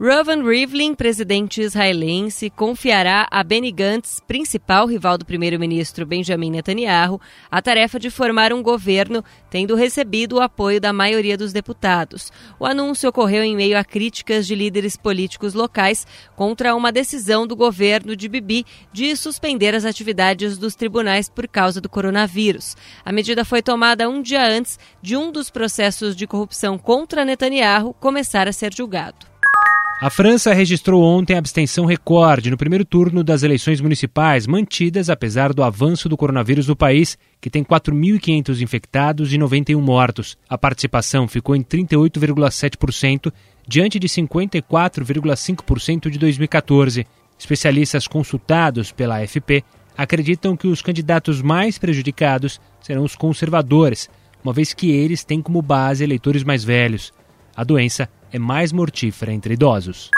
Reuven Rivlin, presidente israelense, confiará a Benny Gantz, principal rival do primeiro-ministro Benjamin Netanyahu, a tarefa de formar um governo, tendo recebido o apoio da maioria dos deputados. O anúncio ocorreu em meio a críticas de líderes políticos locais contra uma decisão do governo de Bibi de suspender as atividades dos tribunais por causa do coronavírus. A medida foi tomada um dia antes de um dos processos de corrupção contra Netanyahu começar a ser julgado. A França registrou ontem abstenção recorde no primeiro turno das eleições municipais, mantidas apesar do avanço do coronavírus no país, que tem 4.500 infectados e 91 mortos. A participação ficou em 38,7%, diante de 54,5% de 2014. Especialistas consultados pela AFP acreditam que os candidatos mais prejudicados serão os conservadores, uma vez que eles têm como base eleitores mais velhos. A doença é mais mortífera entre idosos.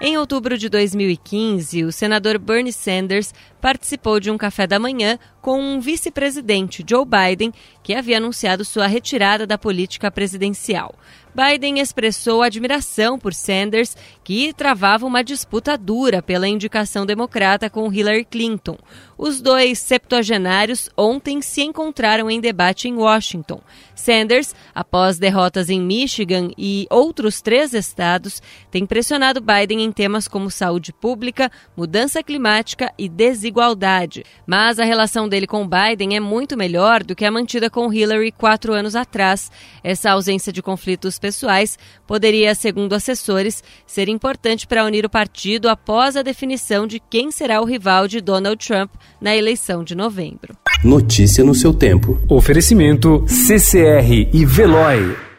Em outubro de 2015, o senador Bernie Sanders participou de um café da manhã com um vice-presidente, Joe Biden, que havia anunciado sua retirada da política presidencial. Biden expressou admiração por Sanders, que travava uma disputa dura pela indicação democrata com Hillary Clinton. Os dois septuagenários ontem se encontraram em debate em Washington. Sanders, após derrotas em Michigan e outros três estados, tem pressionado Biden em temas como saúde pública, mudança climática e desigualdade. Mas a relação dele com Biden é muito melhor do que a mantida com Hillary quatro anos atrás. Essa ausência de conflitos pessoais poderia, segundo assessores, ser importante para unir o partido após a definição de quem será o rival de Donald Trump na eleição de novembro. Notícia no seu tempo. Oferecimento CCR e Veloy.